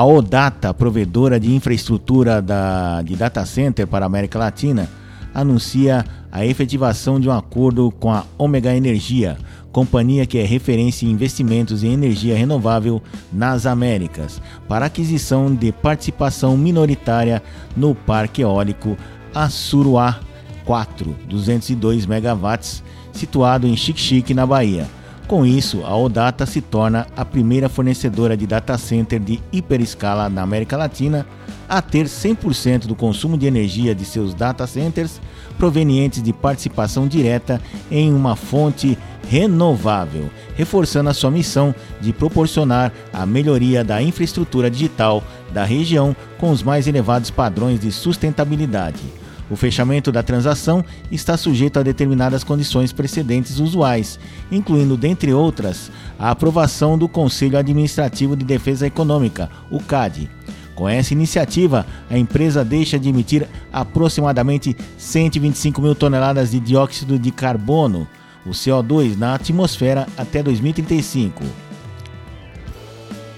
A Odata, provedora de infraestrutura da, de data center para a América Latina, anuncia a efetivação de um acordo com a Omega Energia, companhia que é referência em investimentos em energia renovável nas Américas, para aquisição de participação minoritária no parque eólico Assuruá 4, 202 megawatts, situado em Xique-Xique, na Bahia. Com isso, a Odata se torna a primeira fornecedora de data center de hiperescala na América Latina a ter 100% do consumo de energia de seus data centers provenientes de participação direta em uma fonte renovável, reforçando a sua missão de proporcionar a melhoria da infraestrutura digital da região com os mais elevados padrões de sustentabilidade. O fechamento da transação está sujeito a determinadas condições precedentes usuais, incluindo, dentre outras, a aprovação do Conselho Administrativo de Defesa Econômica, o CAD. Com essa iniciativa, a empresa deixa de emitir aproximadamente 125 mil toneladas de dióxido de carbono, o CO2, na atmosfera até 2035.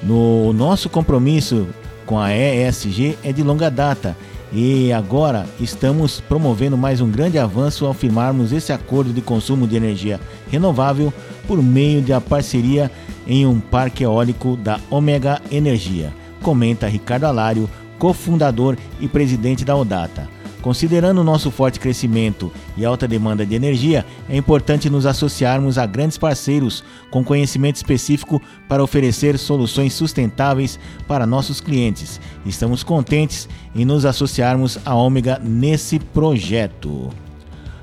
No nosso compromisso com a ESG é de longa data e agora estamos promovendo mais um grande avanço ao firmarmos esse acordo de consumo de energia renovável por meio da parceria em um parque eólico da Omega Energia, comenta Ricardo Alário, cofundador e presidente da Odata. Considerando o nosso forte crescimento e alta demanda de energia, é importante nos associarmos a grandes parceiros com conhecimento específico para oferecer soluções sustentáveis para nossos clientes. Estamos contentes em nos associarmos à Ômega nesse projeto.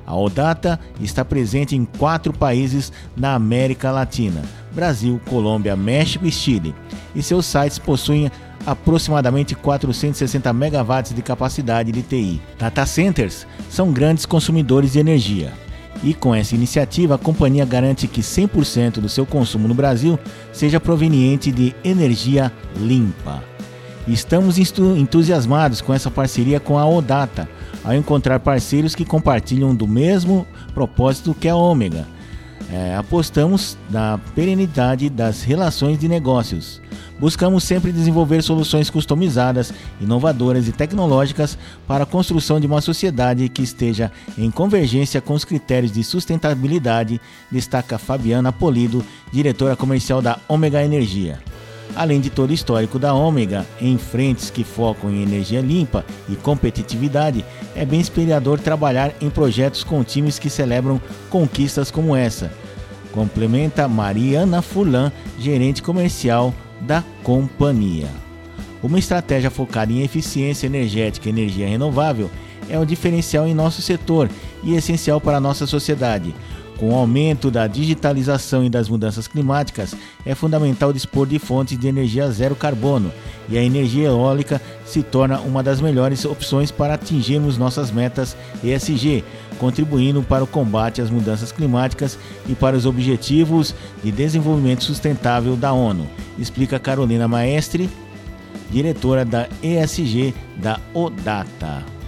A Odata está presente em quatro países na América Latina: Brasil, Colômbia, México e Chile, e seus sites possuem aproximadamente 460 megawatts de capacidade de TI. Data centers são grandes consumidores de energia. E com essa iniciativa, a companhia garante que 100% do seu consumo no Brasil seja proveniente de energia limpa. Estamos entusiasmados com essa parceria com a Odata, ao encontrar parceiros que compartilham do mesmo propósito que a Ômega. É, apostamos na perenidade das relações de negócios buscamos sempre desenvolver soluções customizadas, inovadoras e tecnológicas para a construção de uma sociedade que esteja em convergência com os critérios de sustentabilidade, destaca Fabiana Polido, diretora comercial da Ômega Energia. Além de todo o histórico da Ômega em frentes que focam em energia limpa e competitividade, é bem inspirador trabalhar em projetos com times que celebram conquistas como essa. Complementa Mariana Furlan, gerente comercial da companhia. Uma estratégia focada em eficiência energética e energia renovável é um diferencial em nosso setor e essencial para a nossa sociedade. Com o aumento da digitalização e das mudanças climáticas, é fundamental dispor de fontes de energia zero carbono, e a energia eólica se torna uma das melhores opções para atingirmos nossas metas ESG, contribuindo para o combate às mudanças climáticas e para os objetivos de desenvolvimento sustentável da ONU, explica Carolina Maestre, diretora da ESG da ODATA.